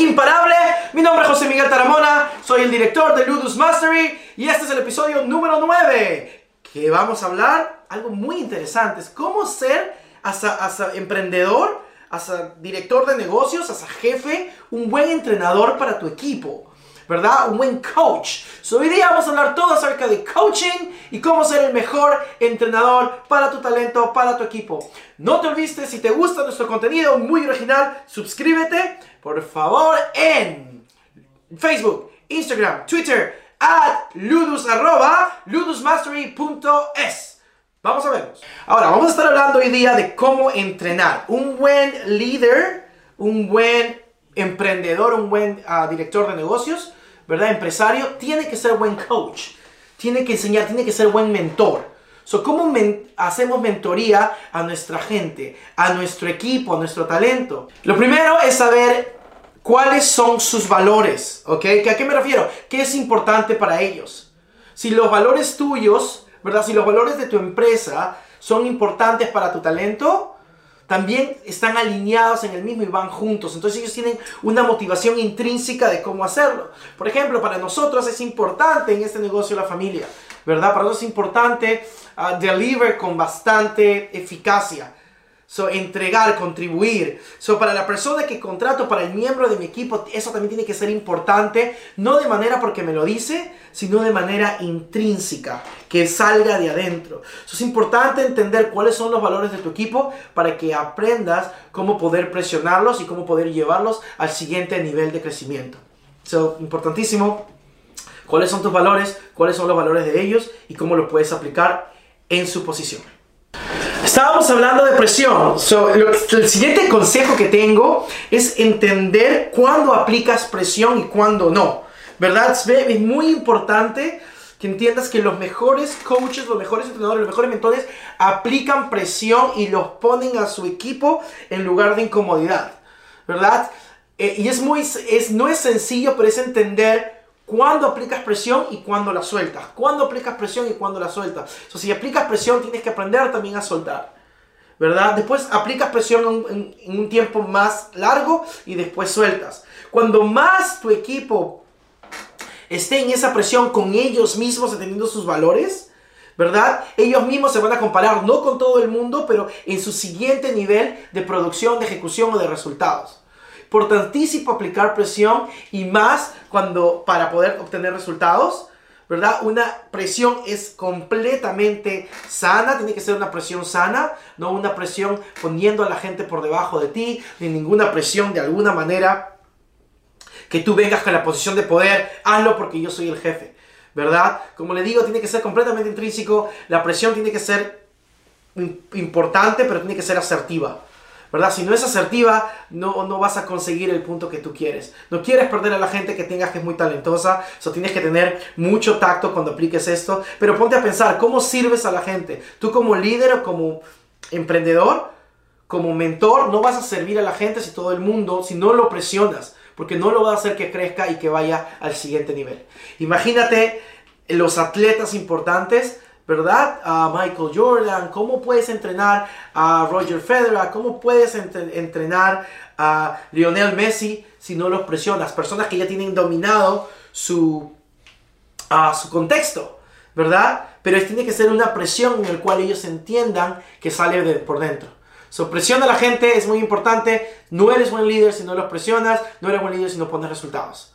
Imparable. Mi nombre es José Miguel Taramona, soy el director de Ludus Mastery y este es el episodio número 9, que vamos a hablar algo muy interesante, es cómo ser hasta, emprendedor, hasta director de negocios, hasta jefe, un buen entrenador para tu equipo. ¿Verdad? Un buen coach. So, hoy día vamos a hablar todo acerca de coaching y cómo ser el mejor entrenador para tu talento, para tu equipo. No te olvides, si te gusta nuestro contenido muy original, suscríbete, por favor, en Facebook, Instagram, Twitter, at ludus, arroba, ludusmastery.es. Vamos a ver. Ahora, vamos a estar hablando hoy día de cómo entrenar. Un buen líder, un buen emprendedor, un buen uh, director de negocios, ¿verdad? Empresario, tiene que ser buen coach, tiene que enseñar, tiene que ser buen mentor. So, ¿Cómo men hacemos mentoría a nuestra gente, a nuestro equipo, a nuestro talento? Lo primero es saber cuáles son sus valores, ¿ok? ¿A qué me refiero? ¿Qué es importante para ellos? Si los valores tuyos, ¿verdad? Si los valores de tu empresa son importantes para tu talento, también están alineados en el mismo y van juntos. Entonces ellos tienen una motivación intrínseca de cómo hacerlo. Por ejemplo, para nosotros es importante en este negocio la familia, ¿verdad? Para nosotros es importante uh, deliver con bastante eficacia. So, entregar, contribuir. So, para la persona que contrato, para el miembro de mi equipo, eso también tiene que ser importante, no de manera porque me lo dice, sino de manera intrínseca, que salga de adentro. So, es importante entender cuáles son los valores de tu equipo para que aprendas cómo poder presionarlos y cómo poder llevarlos al siguiente nivel de crecimiento. So, importantísimo, cuáles son tus valores, cuáles son los valores de ellos y cómo los puedes aplicar en su posición. Estábamos hablando de presión. el siguiente consejo que tengo es entender cuándo aplicas presión y cuándo no. ¿Verdad? Es muy importante que entiendas que los mejores coaches, los mejores entrenadores, los mejores mentores aplican presión y los ponen a su equipo en lugar de incomodidad. ¿Verdad? Eh, y es muy, es, no es sencillo, pero es entender cuándo aplicas presión y cuándo la sueltas. Cuándo aplicas presión y cuándo la sueltas. So, si aplicas presión, tienes que aprender también a soltar. ¿Verdad? Después aplicas presión en, en un tiempo más largo y después sueltas. Cuando más tu equipo esté en esa presión con ellos mismos, entendiendo sus valores, ¿verdad? Ellos mismos se van a comparar, no con todo el mundo, pero en su siguiente nivel de producción, de ejecución o de resultados importantísimo aplicar presión y más cuando para poder obtener resultados. ¿verdad? Una presión es completamente sana, tiene que ser una presión sana, no una presión poniendo a la gente por debajo de ti, ni ninguna presión de alguna manera que tú vengas con la posición de poder, hazlo porque yo soy el jefe, ¿verdad? Como le digo, tiene que ser completamente intrínseco, la presión tiene que ser importante, pero tiene que ser asertiva. ¿Verdad? Si no es asertiva, no, no vas a conseguir el punto que tú quieres. No quieres perder a la gente que tengas que es muy talentosa, so tienes que tener mucho tacto cuando apliques esto, pero ponte a pensar, ¿cómo sirves a la gente? Tú como líder o como emprendedor, como mentor, no vas a servir a la gente si todo el mundo, si no lo presionas, porque no lo va a hacer que crezca y que vaya al siguiente nivel. Imagínate los atletas importantes, ¿verdad? A Michael Jordan, cómo puedes entrenar a Roger Federer, cómo puedes entrenar a Lionel Messi si no los presionas. Personas que ya tienen dominado su, su contexto, ¿verdad? Pero tiene que ser una presión en la cual ellos entiendan que sale de, por dentro. So, presiona a la gente, es muy importante. No eres buen líder si no los presionas, no eres buen líder si no pones resultados.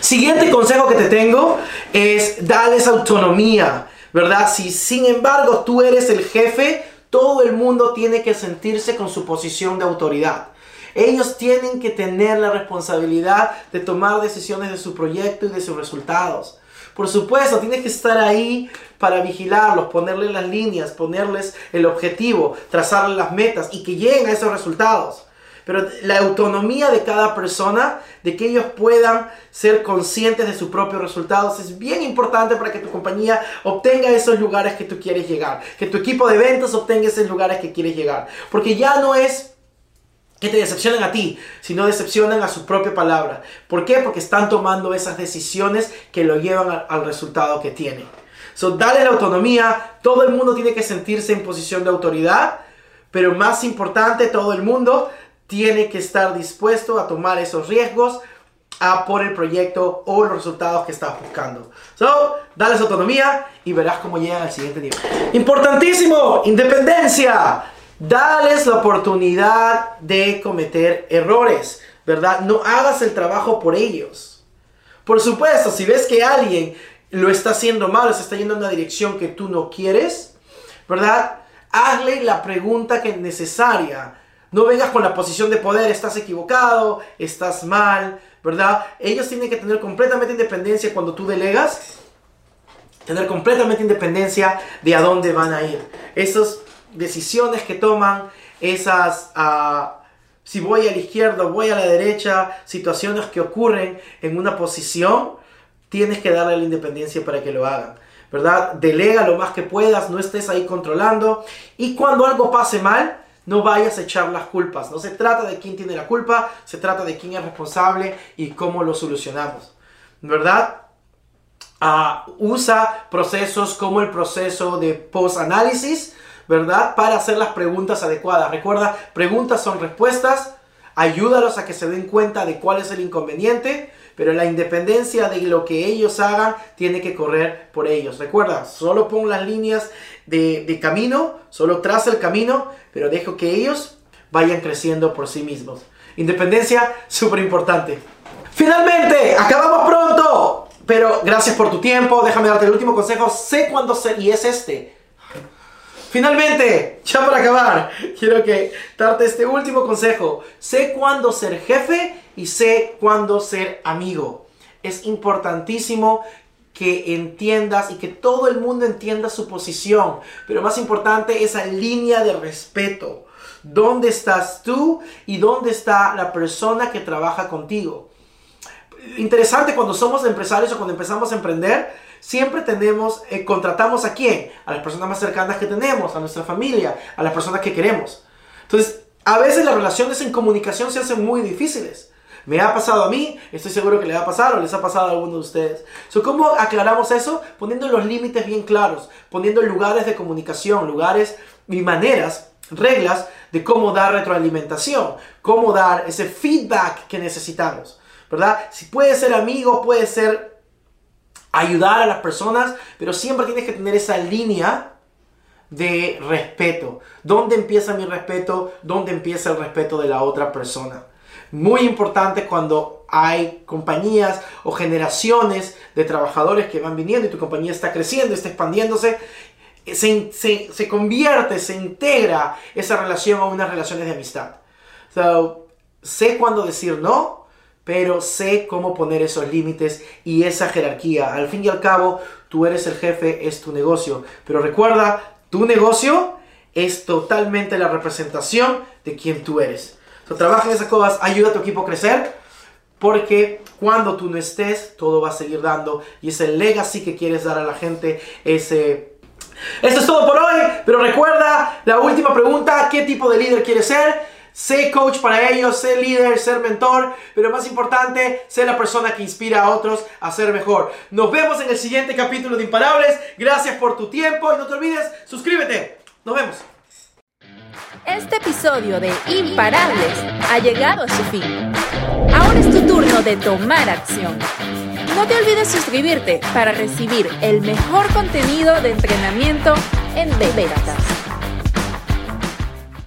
Siguiente consejo que te tengo es darles autonomía. ¿Verdad? Si sin embargo tú eres el jefe, todo el mundo tiene que sentirse con su posición de autoridad. Ellos tienen que tener la responsabilidad de tomar decisiones de su proyecto y de sus resultados. Por supuesto, tienes que estar ahí para vigilarlos, ponerles las líneas, ponerles el objetivo, trazarles las metas y que lleguen a esos resultados. Pero la autonomía de cada persona, de que ellos puedan ser conscientes de sus propios resultados, es bien importante para que tu compañía obtenga esos lugares que tú quieres llegar, que tu equipo de ventas obtenga esos lugares que quieres llegar, porque ya no es que te decepcionen a ti, sino decepcionan a su propia palabra. ¿Por qué? Porque están tomando esas decisiones que lo llevan al resultado que tienen. So, dale la autonomía, todo el mundo tiene que sentirse en posición de autoridad, pero más importante, todo el mundo tiene que estar dispuesto a tomar esos riesgos a por el proyecto o los resultados que estás buscando. So, dale esa autonomía y verás cómo llega al siguiente nivel. Importantísimo, independencia. Dales la oportunidad de cometer errores, ¿verdad? No hagas el trabajo por ellos. Por supuesto, si ves que alguien lo está haciendo mal, se está yendo en una dirección que tú no quieres, ¿verdad? Hazle la pregunta que es necesaria. No vengas con la posición de poder, estás equivocado, estás mal, ¿verdad? Ellos tienen que tener completamente independencia cuando tú delegas, tener completamente independencia de a dónde van a ir. Esas decisiones que toman, esas... Uh, si voy a la izquierda, voy a la derecha, situaciones que ocurren en una posición, tienes que darle la independencia para que lo hagan. ¿Verdad? Delega lo más que puedas, no estés ahí controlando. Y cuando algo pase mal, no vayas a echar las culpas. No se trata de quién tiene la culpa, se trata de quién es responsable y cómo lo solucionamos. ¿Verdad? Uh, usa procesos como el proceso de post-análisis, ¿verdad? Para hacer las preguntas adecuadas. Recuerda, preguntas son respuestas. Ayúdalos a que se den cuenta de cuál es el inconveniente pero la independencia de lo que ellos hagan tiene que correr por ellos. Recuerda, solo pon las líneas de, camino, solo traza el camino, pero dejo que ellos vayan creciendo por sí mismos. Independencia, súper importante. Finalmente, acabamos pronto, pero gracias por tu tiempo. Déjame darte el último consejo. Sé cuándo ser, y es este. Finalmente, ya para acabar, quiero que darte este último consejo. Sé cuándo ser jefe y sé cuándo ser amigo. Es importantísimo que entiendas y que todo el mundo entienda su posición. Pero más importante, esa línea de respeto. ¿Dónde estás tú y dónde está la persona que trabaja contigo? Interesante cuando somos empresarios o cuando empezamos a emprender, siempre tenemos, eh, contratamos a quién? A las personas más cercanas que tenemos, a nuestra familia, a las personas que queremos. Entonces, a veces las relaciones en comunicación se hacen muy difíciles. Me ha pasado a mí, estoy seguro que le va a pasar o les ha pasado a alguno de ustedes. ¿Cómo aclaramos eso? Poniendo los límites bien claros, poniendo lugares de comunicación, lugares y maneras, reglas de cómo dar retroalimentación, cómo dar ese feedback que necesitamos. ¿Verdad? Si puede ser amigo, puede ser ayudar a las personas, pero siempre tienes que tener esa línea de respeto. ¿Dónde empieza mi respeto? ¿Dónde empieza el respeto de la otra persona? Muy importante cuando hay compañías o generaciones de trabajadores que van viniendo y tu compañía está creciendo, está expandiéndose. Se, se, convierte, se integra esa relación a unas relaciones de amistad. sé cuándo decir no, pero sé cómo poner esos límites y esa jerarquía. Al fin y al cabo, tú eres el jefe, es tu negocio. Pero recuerda, tu negocio es totalmente la representación de quien tú eres. Trabaja en esas cosas, ayuda a tu equipo a crecer, porque cuando tú no estés, todo va a seguir dando. Y ese legacy que quieres dar a la gente, ese... Esto es todo por hoy, pero recuerda la última pregunta, ¿qué tipo de líder quieres ser? Sé coach para ellos, sé líder, ser mentor, pero más importante, sé la persona que inspira a otros a ser mejor. Nos vemos en el siguiente capítulo de Imparables. Gracias por tu tiempo y no te olvides, suscríbete. Nos vemos. Episodio de Imparables ha llegado a su fin. Ahora es tu turno de tomar acción. No te olvides suscribirte para recibir el mejor contenido de entrenamiento en ventas.